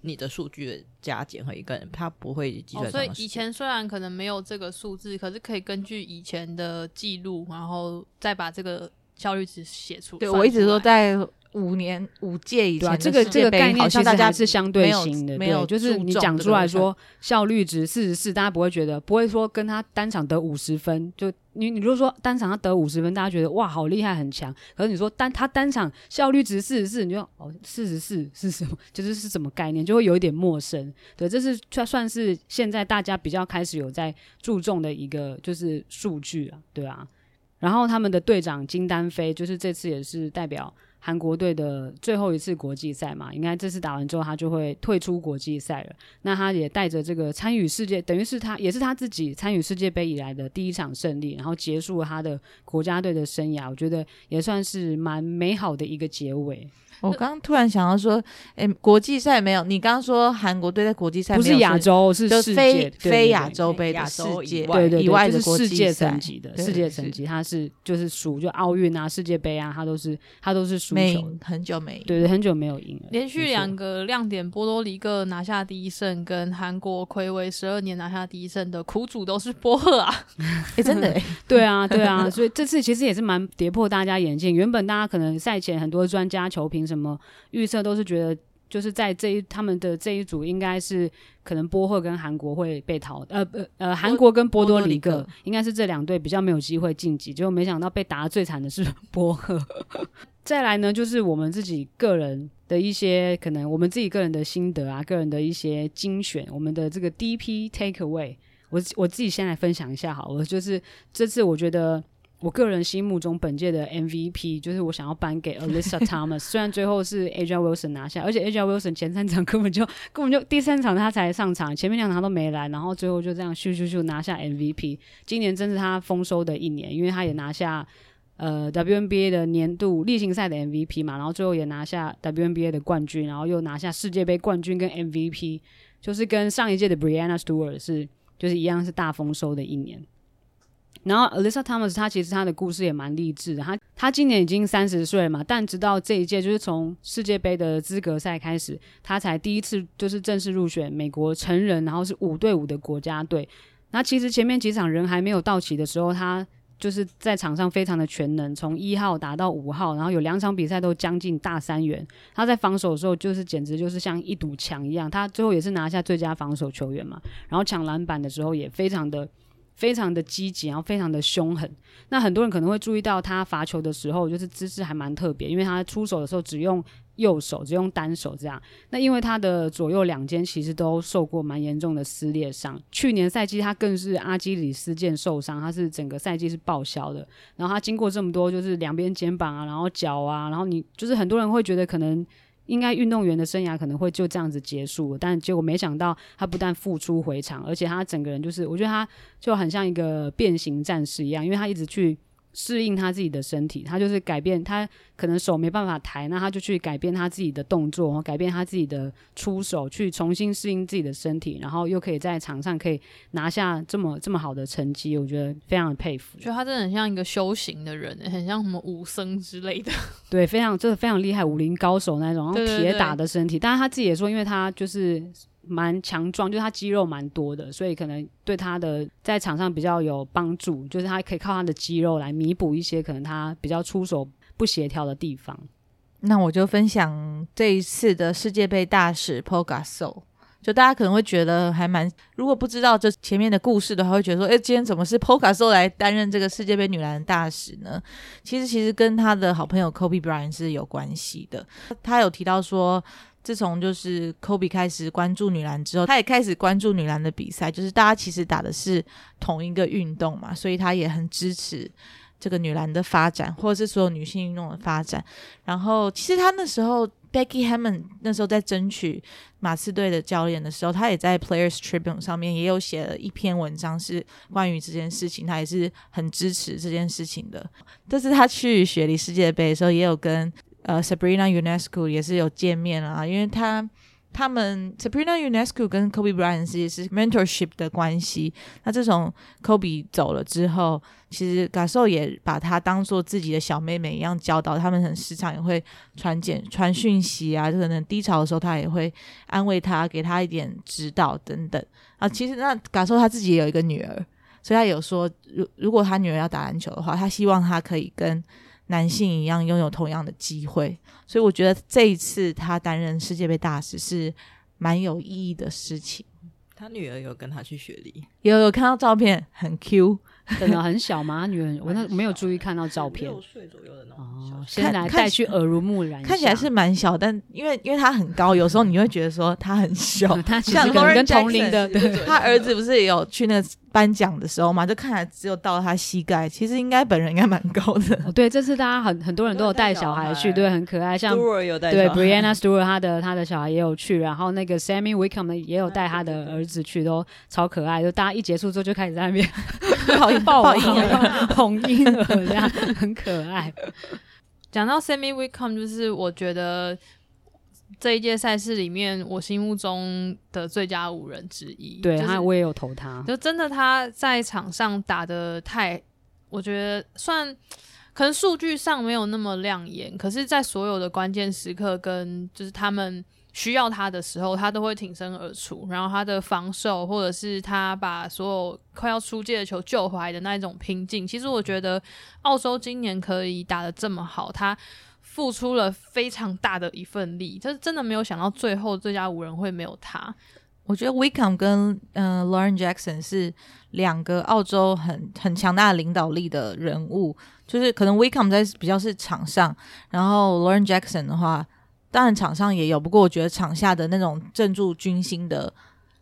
你的数据的加减和一个人，它不会计算、哦。所以以前虽然可能没有这个数字，可是可以根据以前的记录，然后再把这个效率值写出。对，我一直都在。五年五届以前，这个这个概念其实大家是相对性的，没有就是你讲出来说效率值四十四，大家不会觉得不会说跟他单场得五十分，就你你如果说单场他得五十分，大家觉得哇好厉害很强，可是你说单他单场效率值四十四，你就哦四十四是什么？就是是什么概念？就会有一点陌生。对，这是算算是现在大家比较开始有在注重的一个就是数据啊，对啊。然后他们的队长金丹飞，就是这次也是代表。韩国队的最后一次国际赛嘛，应该这次打完之后，他就会退出国际赛了。那他也带着这个参与世界，等于是他也是他自己参与世界杯以来的第一场胜利，然后结束了他的国家队的生涯。我觉得也算是蛮美好的一个结尾。我刚刚突然想到说，哎、欸，国际赛没有？你刚刚说韩国队在国际赛不是亚洲，是世界非非亚洲杯的世界对对以外的世界层级的世界层级，它是就是属就奥运啊、世界杯啊，它都是它都是输球，很久没赢，对对，很久没有赢了。连续两个亮点，波多黎各拿下第一胜，跟韩国魁违十二年拿下第一胜的苦主都是波赫啊！哎、欸，真的、欸，对啊，对啊，所以这次其实也是蛮跌破大家眼镜。原本大家可能赛前很多专家球评。什么预测都是觉得，就是在这一他们的这一组，应该是可能波赫跟韩国会被淘，呃呃呃，韩国跟波多黎各应该是这两队比较没有机会晋级，结果没想到被打的最惨的是 波赫。再来呢，就是我们自己个人的一些可能，我们自己个人的心得啊，个人的一些精选，我们的这个 DP Takeaway，我我自己先来分享一下好了，就是这次我觉得。我个人心目中本届的 MVP 就是我想要颁给 Alyssa Thomas，虽然最后是 A'ja Wilson 拿下，而且 A'ja Wilson 前三场根本就 根本就第三场他才上场，前面两场都没来，然后最后就这样咻咻咻拿下 MVP。今年真是他丰收的一年，因为他也拿下呃 WNBA 的年度例行赛的 MVP 嘛，然后最后也拿下 WNBA 的冠军，然后又拿下世界杯冠军跟 MVP，就是跟上一届的 Breanna Stewart 是就是一样是大丰收的一年。然后 Alyssa Thomas 她其实她的故事也蛮励志的，她她今年已经三十岁嘛，但直到这一届就是从世界杯的资格赛开始，她才第一次就是正式入选美国成人，然后是五对五的国家队。那其实前面几场人还没有到齐的时候，她就是在场上非常的全能，从一号打到五号，然后有两场比赛都将近大三元。他在防守的时候就是简直就是像一堵墙一样，他最后也是拿下最佳防守球员嘛。然后抢篮板的时候也非常的。非常的积极，然后非常的凶狠。那很多人可能会注意到他罚球的时候，就是姿势还蛮特别，因为他出手的时候只用右手，只用单手这样。那因为他的左右两肩其实都受过蛮严重的撕裂伤，去年赛季他更是阿基里斯腱受伤，他是整个赛季是报销的。然后他经过这么多，就是两边肩膀啊，然后脚啊，然后你就是很多人会觉得可能。应该运动员的生涯可能会就这样子结束，但结果没想到他不但复出回场，而且他整个人就是，我觉得他就很像一个变形战士一样，因为他一直去。适应他自己的身体，他就是改变他可能手没办法抬，那他就去改变他自己的动作，改变他自己的出手，去重新适应自己的身体，然后又可以在场上可以拿下这么这么好的成绩，我觉得非常的佩服。觉得他真的很像一个修行的人，很像什么武僧之类的。对，非常真的非常厉害，武林高手那种，然后铁打的身体。但是他自己也说，因为他就是。蛮强壮，就是他肌肉蛮多的，所以可能对他的在场上比较有帮助，就是他可以靠他的肌肉来弥补一些可能他比较出手不协调的地方。那我就分享这一次的世界杯大使 p o g a s o 就大家可能会觉得还蛮，如果不知道这前面的故事的话，会觉得说，哎，今天怎么是 p o g a s o 来担任这个世界杯女篮大使呢？其实，其实跟他的好朋友 Kobe Bryant 是有关系的。他有提到说。自从就是 Kobe 开始关注女篮之后，他也开始关注女篮的比赛。就是大家其实打的是同一个运动嘛，所以他也很支持这个女篮的发展，或者是所有女性运动的发展。然后，其实他那时候 Becky Hammon 那时候在争取马刺队的教练的时候，他也在 Players Tribune 上面也有写了一篇文章，是关于这件事情，他也是很支持这件事情的。这次他去雪梨世界杯的时候，也有跟。呃，Sabrina UNESCO 也是有见面啊，因为他他们 Sabrina UNESCO 跟 Kobe Bryant 是是 mentorship 的关系。那自从 Kobe 走了之后，其实 g a s o 也把他当做自己的小妹妹一样教导。他们很时常也会传简传讯息啊，就可能低潮的时候，他也会安慰他，给他一点指导等等啊。其实那 g a s o 他自己也有一个女儿，所以他有说，如如果他女儿要打篮球的话，他希望他可以跟男性一样拥有同样的机会，所以我觉得这一次他担任世界杯大使是蛮有意义的事情。他女儿有跟他去雪梨，有有看到照片，很 Q。真的很小吗？女儿，我那没有注意看到照片，六岁左右的那种。哦，现在带去耳濡目染，看起来是蛮小，但因为因为他很高，有时候你会觉得说他很小。他其实可能跟同龄的，对，他儿子不是也有去那个颁奖的时候嘛，就看起来只有到他膝盖，其实应该本人应该蛮高的。哦，对，这次大家很很多人都有带小孩去，对，很可爱，像对 Brianna Stewart 他的他的小孩也有去，然后那个 Sammy Whitcomb 呢也有带他的儿子去，都超可爱，就大家一结束之后就开始在那边。抱抱婴儿，哄婴儿这样很可爱。讲到 Sammy Whitcomb，就是我觉得这一届赛事里面，我心目中的最佳五人之一。对，就是、他我也有投他。就真的他在场上打的太，我觉得算可能数据上没有那么亮眼，可是，在所有的关键时刻跟就是他们。需要他的时候，他都会挺身而出。然后他的防守，或者是他把所有快要出界的球救回来的那一种拼劲，其实我觉得澳洲今年可以打得这么好，他付出了非常大的一份力。就是真的没有想到最后最佳五人会没有他。我觉得 Whitcomb 跟嗯、呃、Lauren Jackson 是两个澳洲很很强大的领导力的人物。就是可能 Whitcomb 在比较是场上，然后 Lauren Jackson 的话。当然场上也有，不过我觉得场下的那种镇住军心的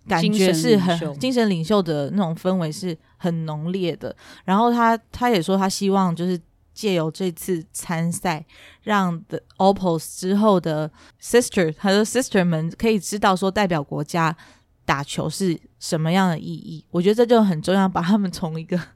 感觉是很精神领袖的那种氛围是很浓烈的。然后他他也说，他希望就是借由这次参赛，让 The Opals 之后的 Sister，他的 Sister 们可以知道说代表国家打球是什么样的意义。我觉得这就很重要，把他们从一个。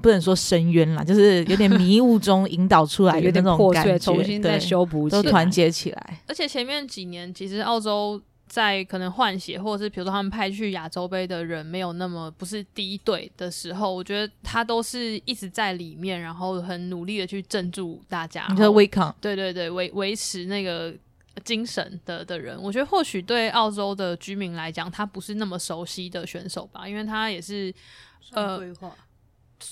不能说深渊啦，就是有点迷雾中引导出来的 那种感觉，有点破碎，重新再修补，都团结起来。而且前面几年，其实澳洲在可能换血，或者是比如说他们派去亚洲杯的人没有那么不是第一队的时候，我觉得他都是一直在里面，然后很努力的去镇住大家。你说 Whitcomb，对对对，维维持那个精神的的人，我觉得或许对澳洲的居民来讲，他不是那么熟悉的选手吧，因为他也是呃。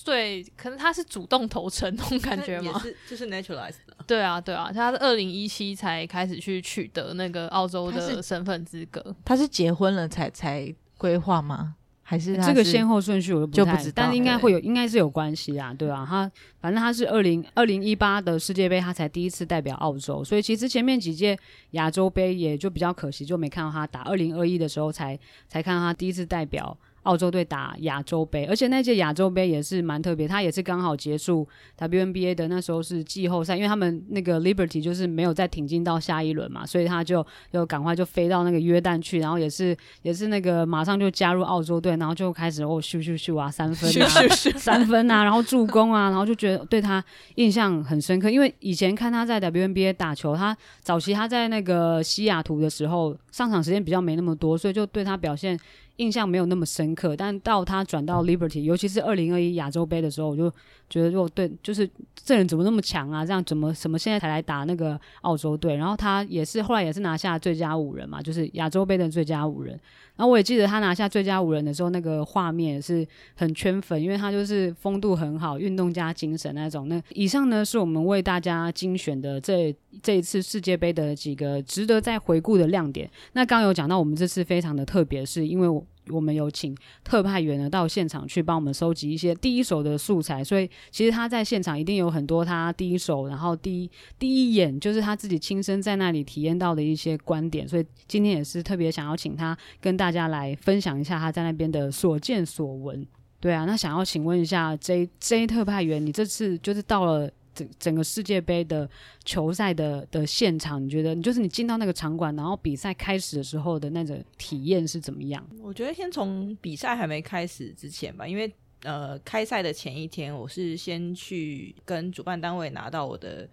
对，可能他是主动投诚那种感觉吗？是，就是 naturalized 的。对啊，对啊，他是二零一七才开始去取得那个澳洲的身份资格。他是结婚了才才规划吗？还是，是这个先后顺序我就不太知道，但是应该会有，应该是有关系啊，对啊，他反正他是二零二零一八的世界杯，他才第一次代表澳洲，所以其实前面几届亚洲杯也就比较可惜，就没看到他打。二零二一的时候才才看到他第一次代表。澳洲队打亚洲杯，而且那届亚洲杯也是蛮特别，他也是刚好结束 WNBA 的那时候是季后赛，因为他们那个 Liberty 就是没有再挺进到下一轮嘛，所以他就就赶快就飞到那个约旦去，然后也是也是那个马上就加入澳洲队，然后就开始哦咻咻咻啊三分啊 三分啊，然后助攻啊，然后就觉得对他印象很深刻，因为以前看他在 WNBA 打球，他早期他在那个西雅图的时候上场时间比较没那么多，所以就对他表现。印象没有那么深刻，但到他转到 Liberty，尤其是二零二一亚洲杯的时候，我就觉得，就对，就是这人怎么那么强啊？这样怎么什么现在才来打那个澳洲队？然后他也是后来也是拿下最佳五人嘛，就是亚洲杯的最佳五人。然后我也记得他拿下最佳五人的时候，那个画面也是很圈粉，因为他就是风度很好，运动加精神那种。那以上呢是我们为大家精选的这这一次世界杯的几个值得再回顾的亮点。那刚有讲到，我们这次非常的特别，是因为我。我们有请特派员呢到现场去帮我们收集一些第一手的素材，所以其实他在现场一定有很多他第一手，然后第一第一眼就是他自己亲身在那里体验到的一些观点，所以今天也是特别想要请他跟大家来分享一下他在那边的所见所闻。对啊，那想要请问一下 J J 特派员，你这次就是到了。整整个世界杯的球赛的的现场，你觉得你就是你进到那个场馆，然后比赛开始的时候的那种体验是怎么样？我觉得先从比赛还没开始之前吧，因为呃开赛的前一天，我是先去跟主办单位拿到我的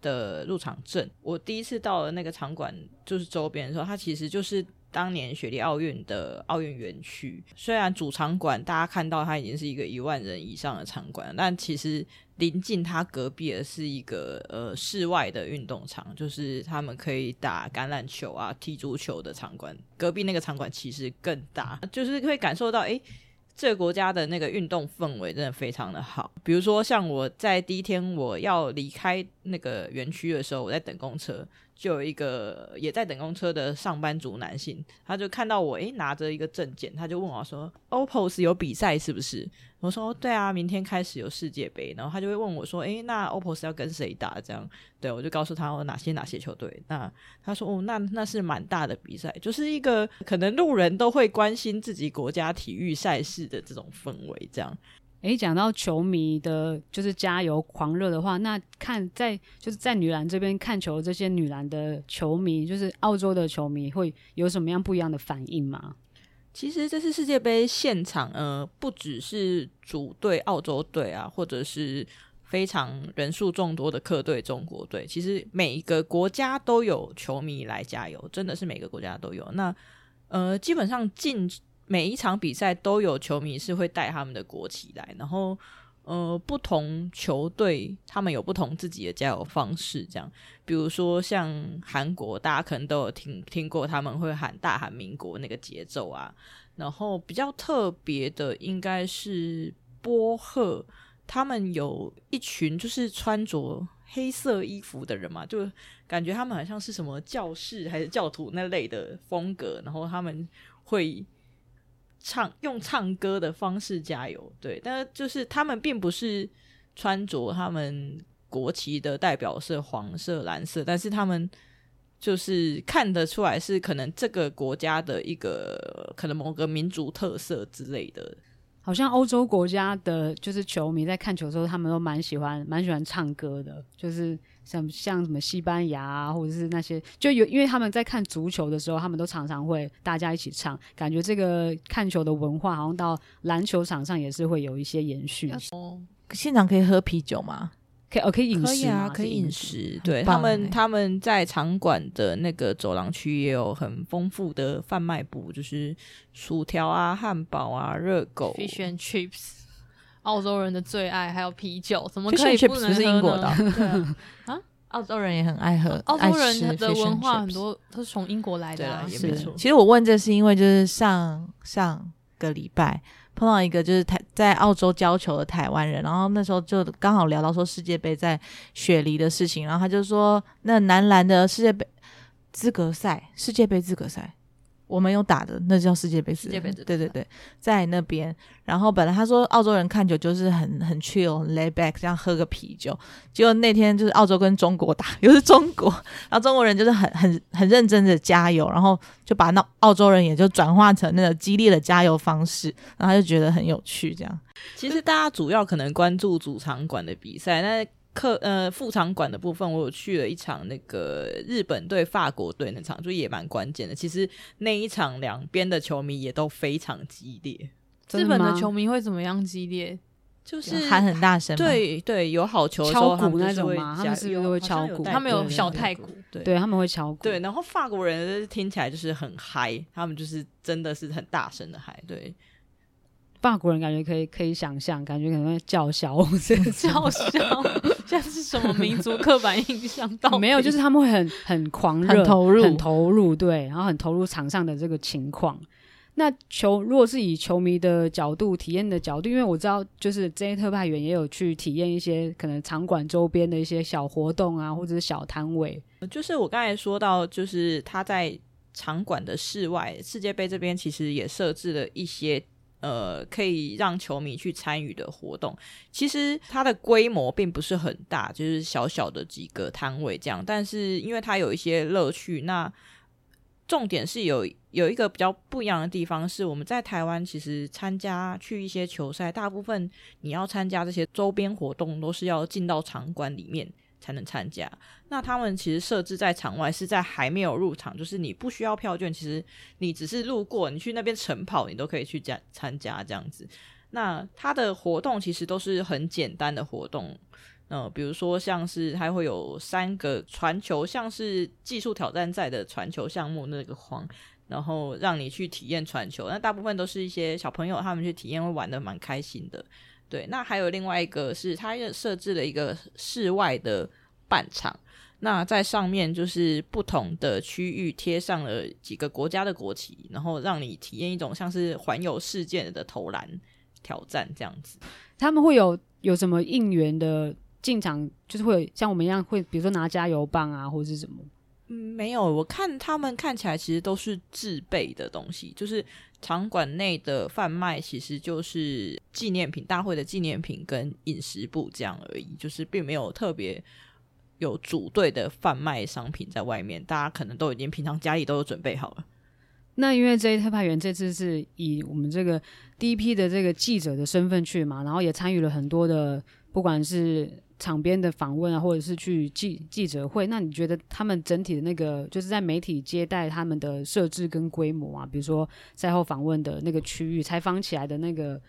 的入场证。我第一次到了那个场馆，就是周边的时候，它其实就是当年雪梨奥运的奥运园区。虽然主场馆大家看到它已经是一个一万人以上的场馆，但其实临近他隔壁的是一个呃室外的运动场，就是他们可以打橄榄球啊、踢足球的场馆。隔壁那个场馆其实更大，就是会感受到哎。诶这个国家的那个运动氛围真的非常的好，比如说像我在第一天我要离开那个园区的时候，我在等公车。就有一个也在等公车的上班族男性，他就看到我诶拿着一个证件，他就问我说：“OPUS 有比赛是不是？”我说：“对啊，明天开始有世界杯。”然后他就会问我说：“诶，那 OPPOS 要跟谁打？”这样，对，我就告诉他我哪些哪些球队。那他说：“哦，那那是蛮大的比赛，就是一个可能路人都会关心自己国家体育赛事的这种氛围，这样。”诶，讲到球迷的，就是加油狂热的话，那看在就是在女篮这边看球这些女篮的球迷，就是澳洲的球迷，会有什么样不一样的反应吗？其实这次世界杯现场，呃，不只是主队澳洲队啊，或者是非常人数众多的客队中国队，其实每一个国家都有球迷来加油，真的是每个国家都有。那呃，基本上进。每一场比赛都有球迷是会带他们的国旗来，然后呃，不同球队他们有不同自己的加油方式，这样，比如说像韩国，大家可能都有听听过，他们会喊大韩民国那个节奏啊，然后比较特别的应该是波赫，他们有一群就是穿着黑色衣服的人嘛，就感觉他们好像是什么教士还是教徒那类的风格，然后他们会。唱用唱歌的方式加油，对，但是就是他们并不是穿着他们国旗的代表色黄色、蓝色，但是他们就是看得出来是可能这个国家的一个可能某个民族特色之类的。好像欧洲国家的就是球迷在看球的时候，他们都蛮喜欢蛮喜欢唱歌的，就是。像像什么西班牙啊，或者是那些，就有因为他们在看足球的时候，他们都常常会大家一起唱，感觉这个看球的文化好像到篮球场上也是会有一些延续。哦，现场可以喝啤酒吗？可以哦，可以饮食啊，可以饮食。对他们，他们在场馆的那个走廊区也有很丰富的贩卖部，就是薯条啊、汉堡啊、热狗、Fish and Chips。澳洲人的最爱还有啤酒，怎么可以不能喝呢？是英国的 啊，澳洲人也很爱喝。澳洲人的文化很多都是从英国来的啊，是。其实我问这是因为就是上上个礼拜碰到一个就是台在澳洲教球的台湾人，然后那时候就刚好聊到说世界杯在雪梨的事情，然后他就说那男篮的世界杯资格赛，世界杯资格赛。我们有打的，那叫世界杯。世界杯，对对对，在那边。然后本来他说澳洲人看球就是很很 chill、很 lay back，这样喝个啤酒。结果那天就是澳洲跟中国打，又是中国，然后中国人就是很很很认真的加油，然后就把那澳洲人也就转化成那个激烈的加油方式，然后他就觉得很有趣。这样，其实大家主要可能关注主场馆的比赛，那。客呃副场馆的部分，我有去了一场那个日本对法国队那场，就也蛮关键的。其实那一场两边的球迷也都非常激烈。日本的球迷会怎么样激烈？就是喊很大声，对对，有好球的时候敲鼓那种吗？他们是不是会敲鼓？他们有小太鼓，对，对他们会敲鼓。对，然后法国人听起来就是很嗨，他们就是真的是很大声的嗨，对。法国人感觉可以可以想象，感觉可能会叫嚣，叫嚣，像是什么民族刻板印象？到没有，就是他们会很很狂热、很投入、很投入，对，然后很投入场上的这个情况。那球如果是以球迷的角度、体验的角度，因为我知道，就是这些特派员也有去体验一些可能场馆周边的一些小活动啊，或者是小摊位。就是我刚才说到，就是他在场馆的室外，世界杯这边其实也设置了一些。呃，可以让球迷去参与的活动，其实它的规模并不是很大，就是小小的几个摊位这样。但是因为它有一些乐趣，那重点是有有一个比较不一样的地方，是我们在台湾其实参加去一些球赛，大部分你要参加这些周边活动，都是要进到场馆里面。才能参加。那他们其实设置在场外，是在还没有入场，就是你不需要票券，其实你只是路过，你去那边晨跑，你都可以去加参加这样子。那他的活动其实都是很简单的活动，呃，比如说像是它会有三个传球，像是技术挑战赛的传球项目那个框，然后让你去体验传球。那大部分都是一些小朋友他们去体验，会玩得蛮开心的。对，那还有另外一个是，它也设置了一个室外的半场，那在上面就是不同的区域贴上了几个国家的国旗，然后让你体验一种像是环游世界的投篮挑战这样子。他们会有有什么应援的？进场就是会像我们一样，会比如说拿加油棒啊，或者是什么？嗯，没有。我看他们看起来其实都是自备的东西，就是场馆内的贩卖其实就是纪念品，大会的纪念品跟饮食部这样而已，就是并没有特别有组队的贩卖商品在外面，大家可能都已经平常家里都有准备好了。那因为这一特派员这次是以我们这个第一批的这个记者的身份去嘛，然后也参与了很多的，不管是场边的访问啊，或者是去记记者会，那你觉得他们整体的那个就是在媒体接待他们的设置跟规模啊，比如说赛后访问的那个区域、采访起来的那个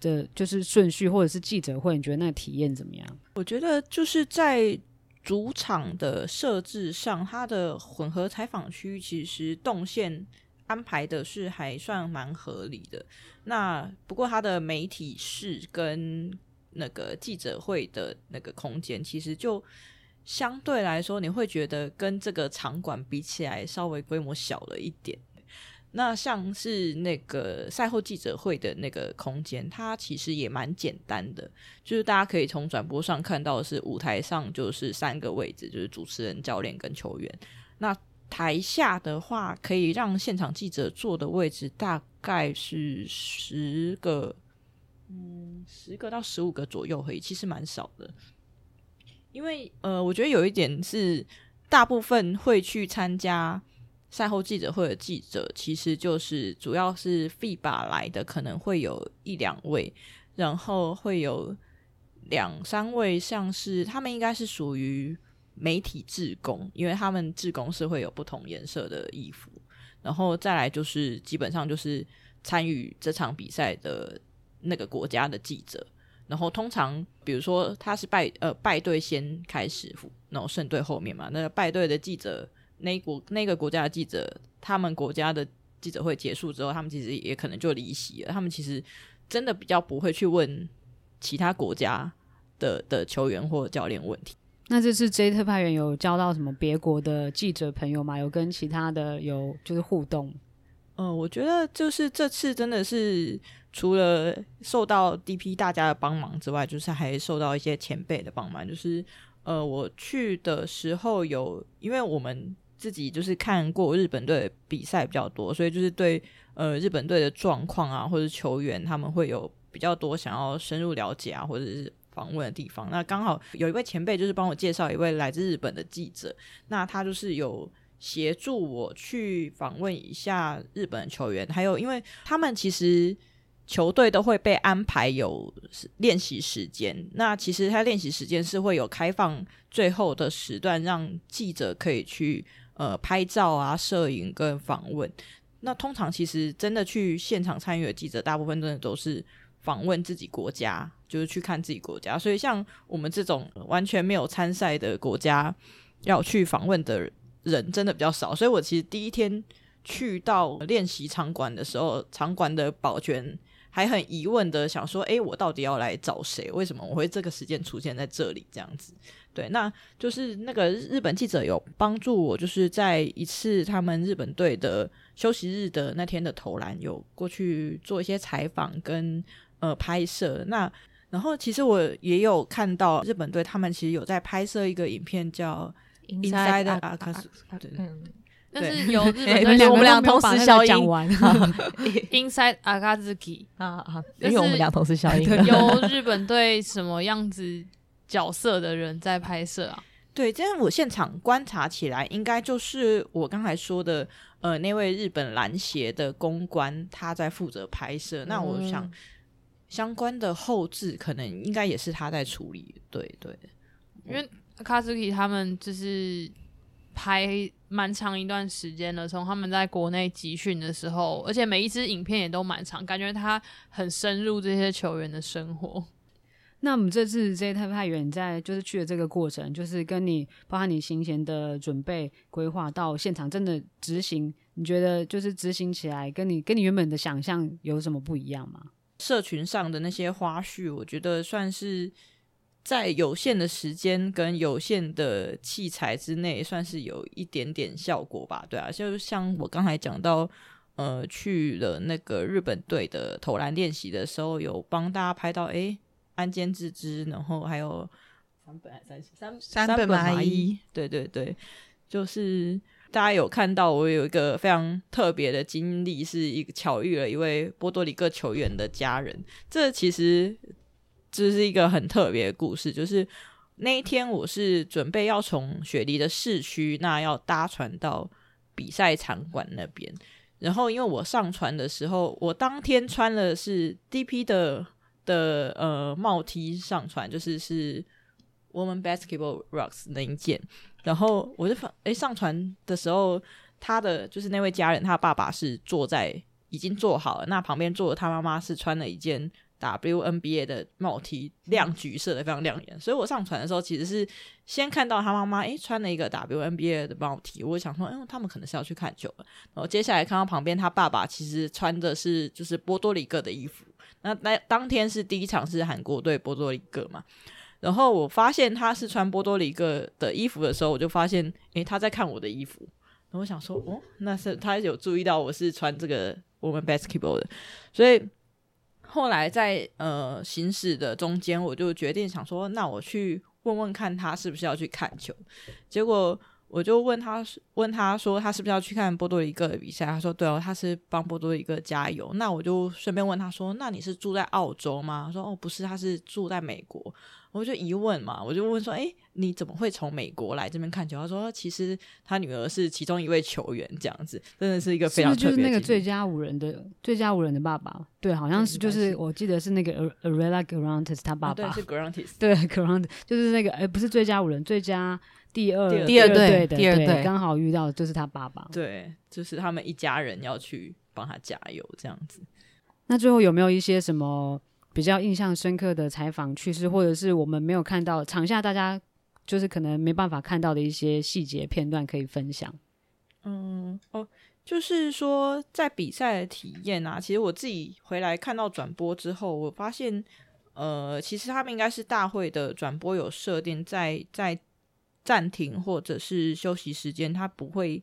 的，就是顺序，或者是记者会，你觉得那个体验怎么样？我觉得就是在主场的设置上，它的混合采访区其实动线安排的是还算蛮合理的。那不过它的媒体室跟那个记者会的那个空间，其实就相对来说，你会觉得跟这个场馆比起来，稍微规模小了一点。那像是那个赛后记者会的那个空间，它其实也蛮简单的，就是大家可以从转播上看到的是舞台上就是三个位置，就是主持人、教练跟球员。那台下的话，可以让现场记者坐的位置大概是十个。嗯，十个到十五个左右而已，其实蛮少的。因为呃，我觉得有一点是，大部分会去参加赛后记者会的记者，其实就是主要是 FIBA 来的，可能会有一两位，然后会有两三位，像是他们应该是属于媒体志工，因为他们志工是会有不同颜色的衣服，然后再来就是基本上就是参与这场比赛的。那个国家的记者，然后通常比如说他是败呃败队先开始，然后胜队后面嘛。那个败队的记者，那国那个国家的记者，他们国家的记者会结束之后，他们其实也可能就离席了。他们其实真的比较不会去问其他国家的的球员或教练问题。那这次 J 特派员有交到什么别国的记者朋友吗？有跟其他的有就是互动？呃，我觉得就是这次真的是。除了受到 DP 大家的帮忙之外，就是还受到一些前辈的帮忙。就是呃，我去的时候有，因为我们自己就是看过日本队比赛比较多，所以就是对呃日本队的状况啊，或者球员他们会有比较多想要深入了解啊，或者是访问的地方。那刚好有一位前辈就是帮我介绍一位来自日本的记者，那他就是有协助我去访问一下日本球员，还有因为他们其实。球队都会被安排有练习时间，那其实他练习时间是会有开放最后的时段，让记者可以去呃拍照啊、摄影跟访问。那通常其实真的去现场参与的记者，大部分真的都是访问自己国家，就是去看自己国家。所以像我们这种完全没有参赛的国家要去访问的人，真的比较少。所以我其实第一天去到练习场馆的时候，场馆的保全。还很疑问的想说，诶，我到底要来找谁？为什么我会这个时间出现在这里？这样子，对，那就是那个日本记者有帮助我，就是在一次他们日本队的休息日的那天的投篮，有过去做一些采访跟呃拍摄。那然后其实我也有看到日本队他们其实有在拍摄一个影片，叫 Inside Akazu，对。但是有日本队，我们俩同时消音。Inside Akazuki 啊啊，因为我们俩同时消音。有日本队什么样子角色的人在拍摄啊？对，这样我现场观察起来，应该就是我刚才说的，呃，那位日本篮协的公关他在负责拍摄。嗯、那我想相关的后置可能应该也是他在处理。对对，因为 Akazuki 他们就是。拍蛮长一段时间了，从他们在国内集训的时候，而且每一支影片也都蛮长，感觉他很深入这些球员的生活。那我们这次这些特派员在就是去的这个过程，就是跟你包含你行前的准备规划到现场真的执行，你觉得就是执行起来跟你跟你原本的想象有什么不一样吗？社群上的那些花絮，我觉得算是在有限的时间跟有限的器材之内，算是有一点点效果吧。对啊，就像我刚才讲到。呃，去了那个日本队的投篮练习的时候，有帮大家拍到诶安间志之，然后还有三本还三三三本麻衣，对对对，就是大家有看到我有一个非常特别的经历，是一个巧遇了一位波多黎各球员的家人。这其实这是一个很特别的故事，就是那一天我是准备要从雪梨的市区，那要搭船到比赛场馆那边。然后，因为我上船的时候，我当天穿的是 DP 的的呃帽 T 上船，就是是 Woman Basketball Rocks 那一件。然后我就放诶上船的时候，他的就是那位家人，他爸爸是坐在已经坐好了，那旁边坐的他妈妈是穿了一件。WNBA 的帽 T 亮橘色的，非常亮眼，所以我上船的时候其实是先看到他妈妈诶穿了一个 WNBA 的帽 T，我想说，嗯，他们可能是要去看球了。然后接下来看到旁边他爸爸其实穿的是就是波多黎各的衣服，那那当天是第一场是韩国队波多黎各嘛，然后我发现他是穿波多黎各的衣服的时候，我就发现诶他在看我的衣服，然后我想说，哦，那是他有注意到我是穿这个我们 basketball 的，所以。后来在呃行驶的中间，我就决定想说，那我去问问看他是不是要去看球。结果我就问他，问他说他是不是要去看波多黎各的比赛？他说对哦，他是帮波多黎各加油。那我就顺便问他说，那你是住在澳洲吗？他说哦，不是，他是住在美国。我就疑问嘛，我就问说，哎，你怎么会从美国来这边看球？他说，其实他女儿是其中一位球员，这样子，真的是一个非常特别。就是那个最佳五人的最佳五人的爸爸，对，好像是就是我记得是那个 Arella Guirantes 他爸爸，啊、对，是 Guirantes，对 Guirantes 就是那个，哎，不是最佳五人，最佳第二第二，第二队的，第二队刚好遇到就是他爸爸，对，就是他们一家人要去帮他加油这样子。那最后有没有一些什么？比较印象深刻的采访趣事，或者是我们没有看到场下大家就是可能没办法看到的一些细节片段，可以分享。嗯，哦，就是说在比赛的体验啊，其实我自己回来看到转播之后，我发现，呃，其实他们应该是大会的转播有设定在在暂停或者是休息时间，它不会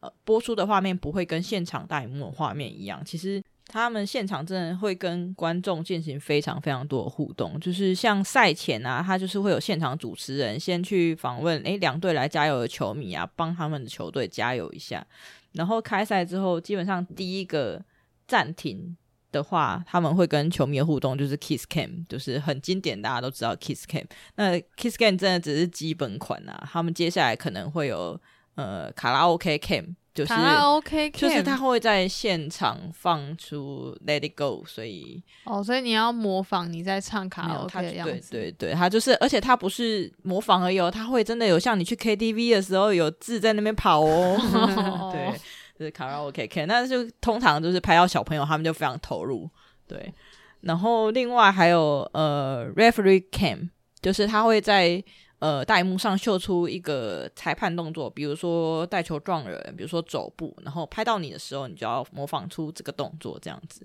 呃播出的画面不会跟现场大荧幕画面一样，其实。他们现场真的会跟观众进行非常非常多的互动，就是像赛前啊，他就是会有现场主持人先去访问，诶，两队来加油的球迷啊，帮他们的球队加油一下。然后开赛之后，基本上第一个暂停的话，他们会跟球迷的互动就是 Kiss Cam，就是很经典，大家都知道 Kiss Cam。那 Kiss Cam 真的只是基本款啊，他们接下来可能会有呃卡拉 OK Cam。就是卡拉 OK，就是他会在现场放出 Let It Go，所以哦，所以你要模仿你在唱卡拉 OK 的样子。对对对，他就是，而且他不是模仿而已哦，他会真的有像你去 KTV 的时候有字在那边跑哦。对，就是卡拉 OK 那就通常就是拍到小朋友，他们就非常投入。对，然后另外还有呃 Referee Cam，就是他会在。呃，大荧幕上秀出一个裁判动作，比如说带球撞人，比如说走步，然后拍到你的时候，你就要模仿出这个动作这样子。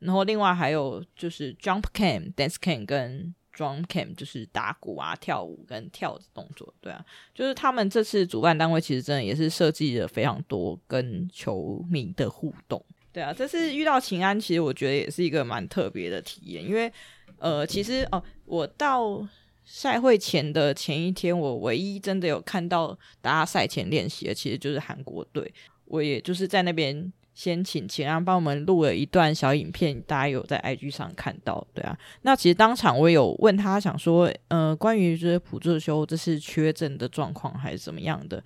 然后另外还有就是 jump cam、dance cam 跟 drum cam，就是打鼓啊、跳舞跟跳的动作。对啊，就是他们这次主办单位其实真的也是设计了非常多跟球迷的互动。对啊，这次遇到秦安，其实我觉得也是一个蛮特别的体验，因为呃，其实哦、我到。赛会前的前一天，我唯一真的有看到大家赛前练习的，其实就是韩国队。我也就是在那边先请晴安帮我们录了一段小影片，大家有在 IG 上看到，对啊。那其实当场我有问他，想说，呃，关于就是朴智秀这是缺阵的状况还是怎么样的？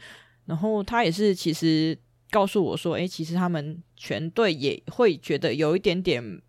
然后他也是其实告诉我说，诶，其实他们全队也会觉得有一点点。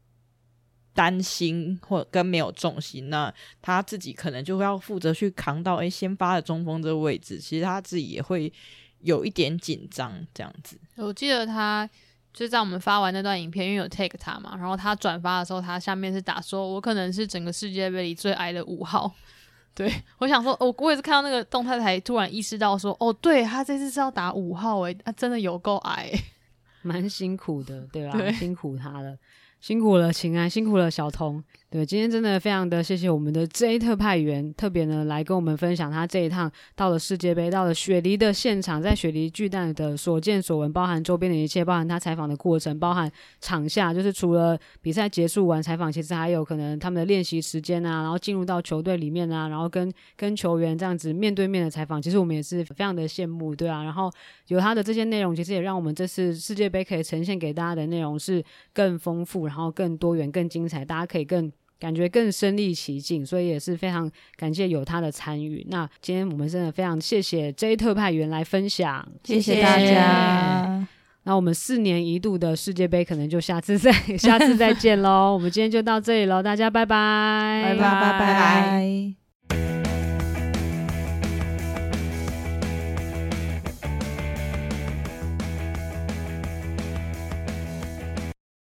担心或跟没有重心，那他自己可能就会要负责去扛到诶先发的中锋这个位置，其实他自己也会有一点紧张这样子。我记得他就在我们发完那段影片，因为有 take 他嘛，然后他转发的时候，他下面是打说：“我可能是整个世界杯里最矮的五号。”对，我想说，我我也是看到那个动态才突然意识到说：“哦，对他这次是要打五号诶，他真的有够矮，蛮辛苦的，对吧？对辛苦他了。”辛苦了，秦安，辛苦了，小童。对，今天真的非常的谢谢我们的 J 特派员，特别呢来跟我们分享他这一趟到了世界杯，到了雪梨的现场，在雪梨巨蛋的所见所闻，包含周边的一切，包含他采访的过程，包含场下，就是除了比赛结束完采访，其实还有可能他们的练习时间啊，然后进入到球队里面啊，然后跟跟球员这样子面对面的采访，其实我们也是非常的羡慕，对啊。然后有他的这些内容，其实也让我们这次世界杯可以呈现给大家的内容是更丰富，然后更多元、更精彩，大家可以更感觉更身临其境，所以也是非常感谢有他的参与。那今天我们真的非常谢谢 J 特派员来分享，谢谢大家。那我们四年一度的世界杯可能就下次再 下次再见喽。我们今天就到这里喽，大家拜拜，拜拜拜拜。